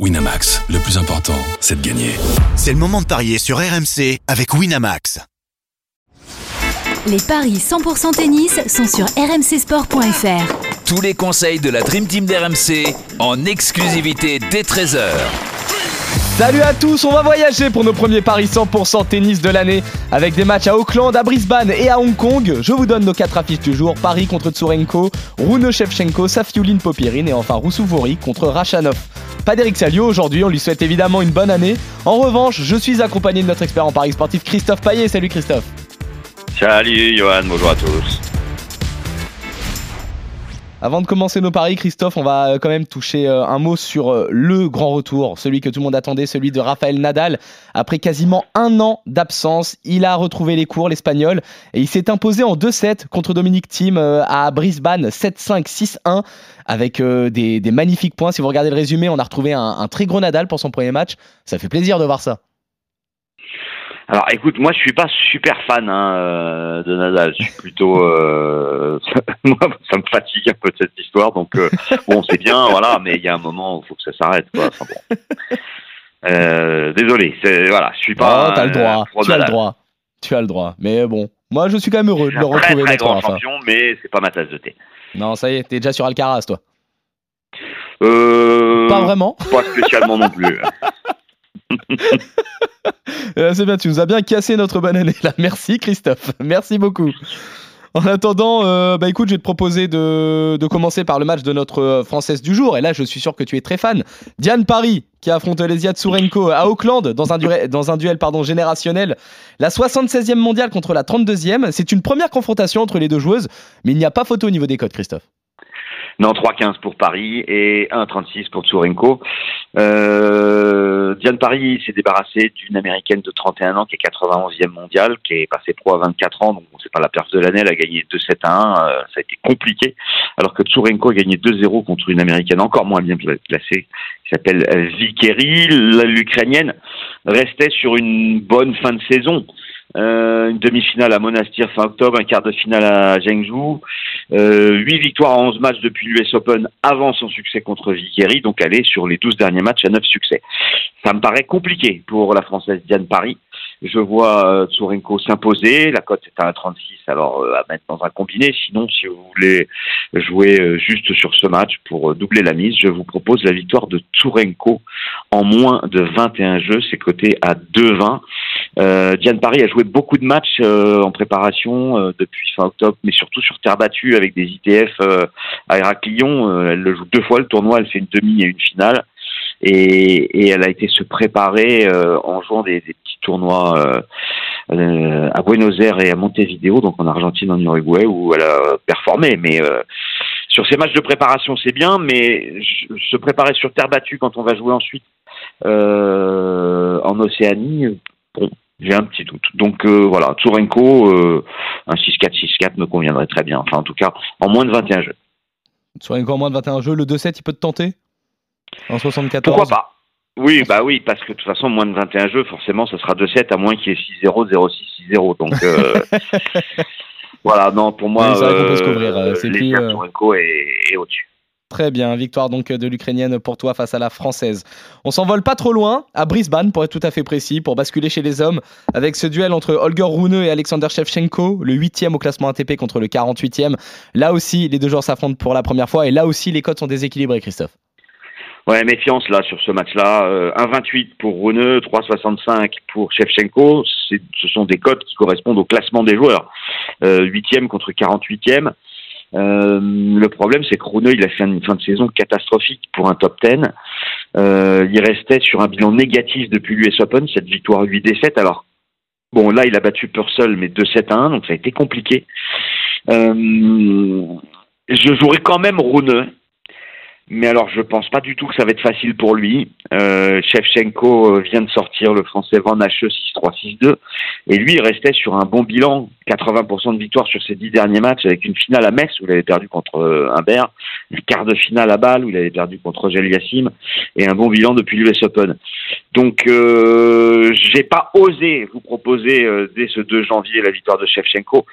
Winamax, le plus important, c'est de gagner. C'est le moment de parier sur RMC avec Winamax. Les paris 100% tennis sont sur rmcsport.fr. Tous les conseils de la Dream Team d'RMC en exclusivité dès 13h. Salut à tous, on va voyager pour nos premiers paris 100% tennis de l'année avec des matchs à Auckland, à Brisbane et à Hong Kong. Je vous donne nos quatre affiches du jour Paris contre Tsurenko, Rune Shevchenko, Safiulin Popirine et enfin Roussouvori contre Rachanov. Pas d'Eric aujourd'hui, on lui souhaite évidemment une bonne année. En revanche, je suis accompagné de notre expert en paris sportif Christophe Paillet. Salut Christophe. Salut Johan, bonjour à tous. Avant de commencer nos paris, Christophe, on va euh, quand même toucher euh, un mot sur euh, le grand retour, celui que tout le monde attendait, celui de Raphaël Nadal. Après quasiment un an d'absence, il a retrouvé les cours, l'Espagnol, et il s'est imposé en 2-7 contre Dominique Thiem à Brisbane, 7-5, 6-1, avec des, magnifiques points. Si vous regardez le résumé, on a retrouvé un, un très gros Nadal pour son premier match. Ça fait plaisir de voir ça. Alors écoute, moi je suis pas super fan hein, euh, de Nadal. Je suis plutôt, euh, moi ça me fatigue un peu cette histoire. Donc euh, bon, c'est bien, voilà, mais il y a un moment où il faut que ça s'arrête. Quoi. Enfin, bon. euh, désolé, voilà, je suis pas. Oh, t'as le droit. Tu as le droit. Tu as le droit. Mais bon, moi je suis quand même heureux de le retrouver. Très, très grand champion, mais c'est pas ma tasse de thé. Non, ça y est, t'es déjà sur Alcaraz, toi. Euh, pas vraiment. Pas spécialement non plus. Euh, c'est bien, tu nous as bien cassé notre bonne année là. Merci Christophe, merci beaucoup. En attendant, euh, bah écoute, je vais te proposer de, commencer par le match de notre euh, Française du jour. Et là, je suis sûr que tu es très fan. Diane Paris, qui affronte Lesia Tsurenko à Auckland dans un, dans un duel pardon, générationnel. La 76e mondiale contre la 32e. C'est une première confrontation entre les deux joueuses, mais il n'y a pas photo au niveau des codes, Christophe. Non, 3-15 pour Paris et 1-36 pour Tsurenko. Euh, Diane Paris s'est débarrassée d'une américaine de 31 ans qui est 91e mondiale, qui est passée pro à 24 ans, donc c'est pas la perte de l'année, elle a gagné 2-7 1, euh, ça a été compliqué, alors que Tsurenko a gagné 2-0 contre une américaine encore moins bien placée, qui s'appelle Vikeri, l'ukrainienne restait sur une bonne fin de saison. Euh, une demi-finale à Monastir fin octobre, un quart de finale à Zhengzhou, euh, 8 victoires en 11 matchs depuis l'US Open avant son succès contre Vickeri, donc elle est sur les 12 derniers matchs à 9 succès. Ça me paraît compliqué pour la Française Diane Paris. Je vois euh, Tsurenko s'imposer, la cote est à 1,36 alors euh, à mettre dans un combiné. Sinon, si vous voulez jouer euh, juste sur ce match pour doubler la mise, je vous propose la victoire de Tsurenko en moins de 21 jeux, c'est coté à 2,20. Euh, Diane Paris a joué beaucoup de matchs en préparation depuis fin octobre, mais surtout sur terre battue avec des ITF à Héraclion. elle le joue deux fois le tournoi, elle fait une demi et une finale et, elle a été se préparer euh, en jouant des, petits tournois euh, euh, à Buenos Aires et à Montevideo, donc en Argentine, en Uruguay, où elle a performé. Mais sur ces matchs de préparation, c'est bien, mais se préparer sur terre battue quand on va jouer ensuite en Océanie, bon, j'ai un petit doute. Donc voilà, Tsurenko, un 6-4, 6-4 me conviendrait très bien. Enfin, en tout cas, en moins de 21 jeux. Tsurenko en moins de 21 jeux, le 2-7, il peut te tenter? En 74 Pourquoi pas? Oui, bah oui, parce que de toute façon, moins de 21 jeux, forcément, ce sera 2-7, à moins qu'il y ait 6-0, 0-6, 6-0. Donc, euh, voilà, non, pour moi, oui, peut se couvrir. Euh, c'est plus, euh... est, au-dessus. Très bien, victoire donc de l'Ukrainienne pour toi face à la Française. On s'envole pas trop loin, à Brisbane pour être tout à fait précis, pour basculer chez les hommes, avec ce duel entre Holger Rune et Alexander Shevchenko, le 8 au classement ATP contre le 48e. Là aussi, les deux joueurs s'affrontent pour la première fois et là aussi, les codes sont déséquilibrés, Christophe. Ouais, méfiance là sur ce match-là. Euh, 1,28 pour Rune, 3,65 pour Shevchenko. Ce sont des cotes qui correspondent au classement des joueurs. Euh, 8e contre 48e. Euh, le problème, c'est que Rune, il a fait une fin de saison catastrophique pour un top 10. Euh, il restait sur un bilan négatif depuis l'US Open, cette victoire 8 défaites. Alors, bon, là, il a battu Purcell, mais 2-7 1, donc ça a été compliqué. Euh, je jouerai quand même Rune mais alors, je pense pas du tout que ça va être facile pour lui. Euh, euh, vient de sortir le français Van Hache 6-3-6-2. Et lui, il restait sur un bon bilan, 80% de victoire sur ses dix derniers matchs, avec une finale à Metz où il avait perdu contre euh, Humbert, une quart de finale à Bâle où il avait perdu contre Gel Yassim, et un bon bilan depuis l'US Open. Donc, euh, j'ai pas osé vous proposer euh, dès ce 2 janvier la victoire de Shevchenko.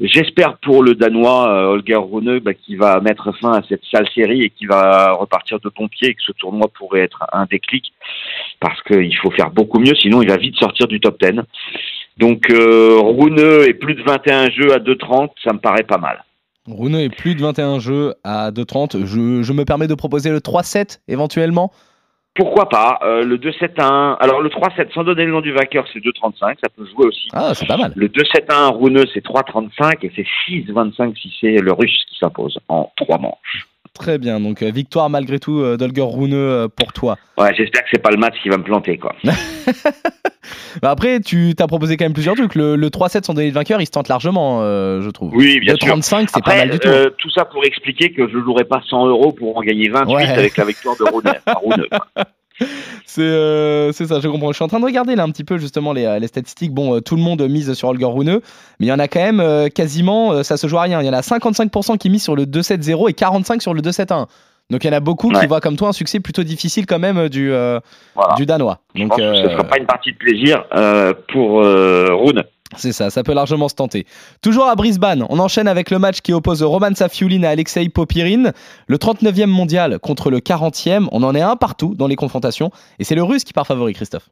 J'espère pour le Danois euh, Holger Rune bah, qui va mettre fin à cette sale série et qui va repartir de bon pied et que ce tournoi pourrait être un déclic parce qu'il faut faire beaucoup mieux, sinon il va vite sortir du top 10. Donc, euh, Rune et plus de 21 jeux à 2,30, ça me paraît pas mal. Rune est plus de 21 jeux à 2,30. Je, je me permets de proposer le 3-7 éventuellement? Pourquoi pas euh, Le 2-7-1. Alors le 3-7, sans donner le nom du vainqueur, c'est 2-35. Ça peut jouer aussi. Ah, c'est pas mal. Le 2-7-1 rouneux, c'est 3-35 et c'est 6-25 si c'est le russe qui s'impose en trois manches. Très bien. Donc euh, victoire malgré tout euh, d'Olger Rune euh, pour toi. Ouais, j'espère que c'est pas le match qui va me planter quoi. Bah après, tu t'as proposé quand même plusieurs trucs. Le, le 3-7 sans donner le vainqueur, il se tente largement, euh, je trouve. Oui, bien le sûr. 35, c'est pas mal du tout. euh, tout ça pour expliquer que je jouerai pas 100 euros pour en gagner 28 Ouais. avec la victoire de Rouneux. C'est euh, c'est ça, je comprends. Je suis en train de regarder là un petit peu justement les, euh, les statistiques. Bon, euh, tout le monde mise sur Holger Rune, mais il y en a quand même euh, quasiment, ça se joue à rien. Il y en a 55% qui misent sur le 2-7-0 et 45% sur le 2-7-1. Donc il y en a beaucoup qui voient comme toi un succès plutôt difficile quand même du, euh, Voilà. du Danois. Je Donc pense que ce euh, sera pas une partie de plaisir pour Rune. C'est ça, ça peut largement se tenter. Toujours à Brisbane, on enchaîne avec le match qui oppose Roman Safiulin à Alexei Popirin, le 39e mondial contre le 40e. On en est un partout dans les confrontations et c'est le russe qui part favori, Christophe.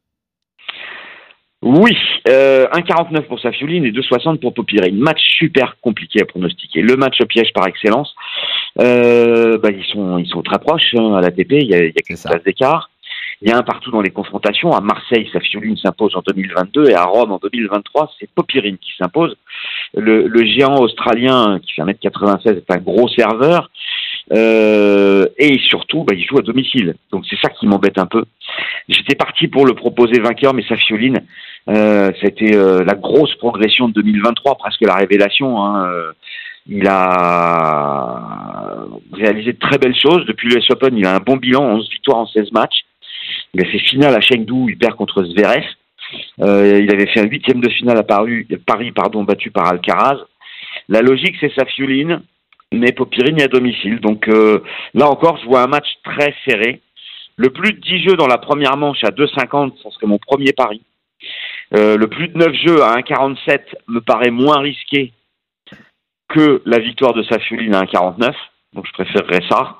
Oui, euh, 1,49 pour Safiulin et 2,60 pour Popirine. Match super compliqué à pronostiquer. Le match au piège par excellence. Euh, bah, ils sont ils sont très proches hein, à l'ATP. Il y a, il y a quelques ça. places d'écart. Il y a un partout dans les confrontations. À Marseille, Safiulin s'impose en 2022 et à Rome en 2023, c'est Popirine qui s'impose. Le, le géant australien qui fait 1m96 est un gros serveur. Euh, et surtout, bah, il joue à domicile. Donc c'est ça qui m'embête un peu. J'étais parti pour le proposer vainqueur, mais Safiulin, euh, été euh, la grosse progression de 2023, presque la révélation. Hein. Il a réalisé de très belles choses. Depuis l'US Open, il a un bon bilan, 11 victoires en 16 matchs. Il a fait finale à Chengdu, il perd contre Zverev. Euh, il avait fait un huitième de finale à Paris, pardon, battu par Alcaraz. La logique, c'est Safiulin, mais Popirine à domicile. Donc euh, là encore, je vois un match très serré. Le plus de 10 jeux dans la première manche à 2,50, ce serait mon premier pari. Euh, le plus de 9 jeux à 1,47 me paraît moins risqué que la victoire de Safiulin à 1,49. Donc je préférerais ça.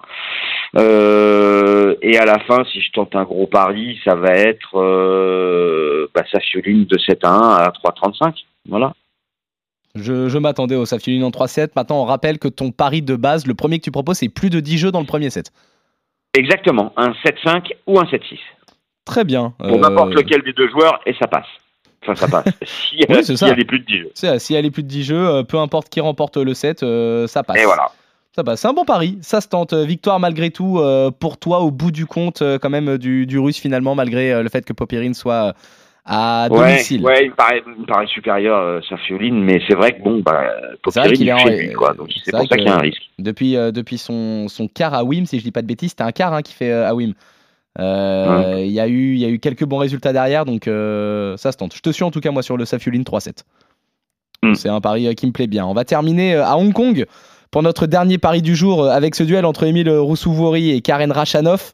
Euh, et à la fin, si je tente un gros pari, ça va être euh, bah, Safiulin de 7 à 1 à 3,35. Voilà. Je, je m'attendais au Safiulin en 3-7. Maintenant, on rappelle que ton pari de base, le premier que tu proposes, c'est plus de 10 jeux dans le premier set. Exactement, un 7-5 ou un 7-6. Très bien. Pour Euh, n'importe lequel des deux joueurs, et ça passe. Enfin, ça passe. S'il y, a- Oui, s'il ça. y a des plus de 10 jeux. c'est- Si elle est plus de 10 jeux, euh, peu importe qui remporte le set, euh, ça passe. Et voilà. Ça. C'est un bon pari. Ça se tente. Euh, Victoire malgré tout euh, pour toi au bout du compte, euh, quand même, du, du russe finalement, malgré le fait que Popirine soit à domicile. ouais, il me paraît, il me paraît supérieur, euh, Safiulin, mais c'est vrai que bon, bah, Popirine, il est fait lui, quoi. Donc c'est pour ça qu'il y a un risque. Depuis, euh, depuis son, son quart à Wim, si je dis pas de bêtises, c'était un quart hein, qui fait euh, à Wim. Euh, Il y, a eu- il y a eu quelques bons résultats derrière, donc ça se tente. Je te suis en tout cas, moi, sur le Safiulin 3-7. Mm. C'est un pari qui me plaît bien. On va terminer à Hong Kong pour notre dernier pari du jour euh, avec ce duel entre Emile Roussouvori et Karen Rachanov.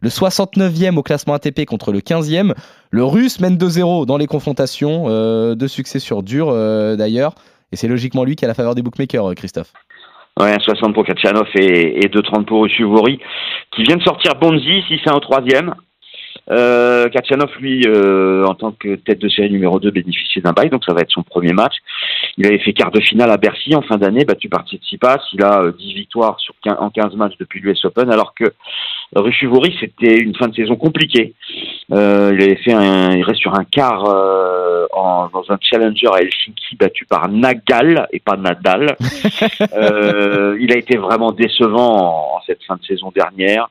Le 69e au classement ATP contre le 15e. Le russe mène 2-0 dans les confrontations. euh, deux succès sur dur euh, d'ailleurs. Et c'est logiquement lui qui a la faveur des bookmakers, Christophe. Ouais, 60 pour Kachanov et, et 2,30 pour Ushuvori, qui vient de sortir Bonzi, si c'est un troisième. Euh, Kachanov, lui, en tant que tête de série numéro 2, bénéficie d'un bail, donc ça va être son premier match. Il avait fait quart de finale à Bercy en fin d'année, battu par Tsitsipas. Il a euh, 10 victoires sur 15 en 15 matchs depuis l'US Open, alors que Rushuvori, c'était une fin de saison compliquée. Euh, il avait fait un, il reste sur un quart euh, en, dans un challenger à Helsinki battu par Nagal et pas Nadal. Euh, il a été vraiment décevant en, en cette fin de saison dernière.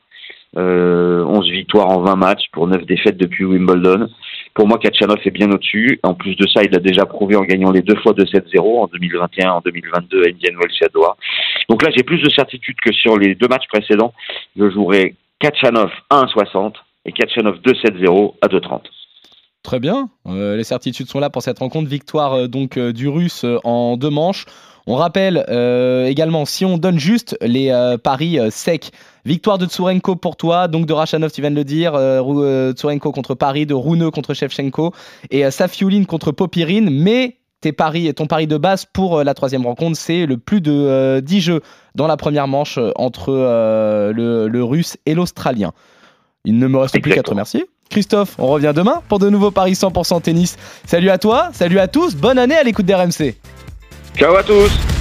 Euh, 11 victoires en 20 matchs pour 9 défaites depuis Wimbledon. Pour moi, Kachanov est bien au-dessus. En plus de ça, il a déjà prouvé en gagnant les deux fois de 7-0 en 2021, en 2022 à Indian Wells et à Doha. Donc là, j'ai plus de certitude que sur les deux matchs précédents. Je jouerai Kachanov à 1,60 et Kachanov 2-7-0 à 2,30. Très bien, Euh, les certitudes sont là pour cette rencontre. Victoire euh, donc euh, du russe en deux manches. On rappelle également, si on donne juste les paris secs Victoire de Tsurenko pour toi, donc de Rachanov, tu viens de le dire. Euh, Tsurenko contre Paris, de Rouneux contre Shevchenko et Safiulin contre Popirine. Mais tes paris et ton pari de base pour la troisième rencontre, c'est le plus de 10 jeux dans la première manche entre le, russe et l'australien. Il ne me reste plus qu'à te remercier. Christophe, on revient demain pour de nouveaux paris 100% tennis. Salut à toi, salut à tous, bonne année à l'écoute d'RMC. Ciao à tous.